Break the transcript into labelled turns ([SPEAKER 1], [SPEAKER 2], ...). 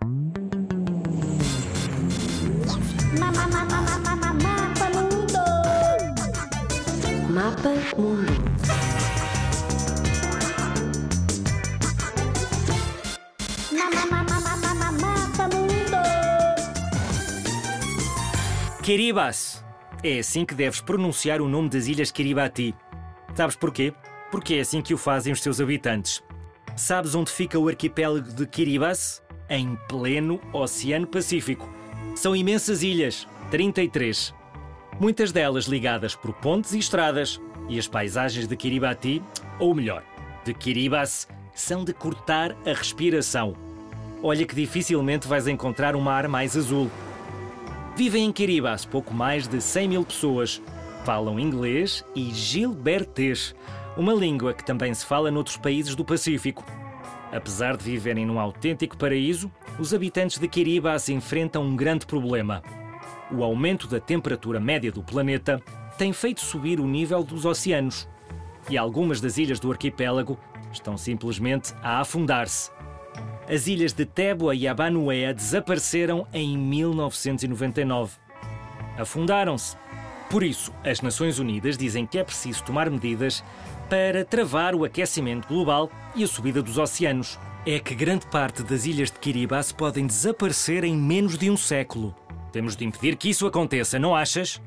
[SPEAKER 1] Mapa Mundo.
[SPEAKER 2] Mapa Mundo.
[SPEAKER 1] Mapa Mundo.
[SPEAKER 3] Kiribati. É assim que deves pronunciar o nome das Ilhas Kiribati. Sabes porquê? Porque é assim que o fazem os seus habitantes. Sabes onde fica o arquipélago de Kiribati? Em pleno Oceano Pacífico. São imensas ilhas, 33. Muitas delas ligadas por pontes e estradas. E as paisagens de Kiribati, ou melhor, de Kiribati, são de cortar a respiração. Olha que dificilmente vais encontrar um mar mais azul. Vivem em Kiribati pouco mais de 100 mil pessoas. Falam inglês e gilbertês, uma língua que também se fala noutros países do Pacífico. Apesar de viverem num autêntico paraíso, os habitantes de Kiribati enfrentam um grande problema. O aumento da temperatura média do planeta tem feito subir o nível dos oceanos. E algumas das ilhas do arquipélago estão simplesmente a afundar-se. As ilhas de Tébua e Abanuea desapareceram em 1999. Afundaram-se. Por isso, as Nações Unidas dizem que é preciso tomar medidas para travar o aquecimento global e a subida dos oceanos. É que grande parte das ilhas de Kiribati podem desaparecer em menos de um século. Temos de impedir que isso aconteça, não achas?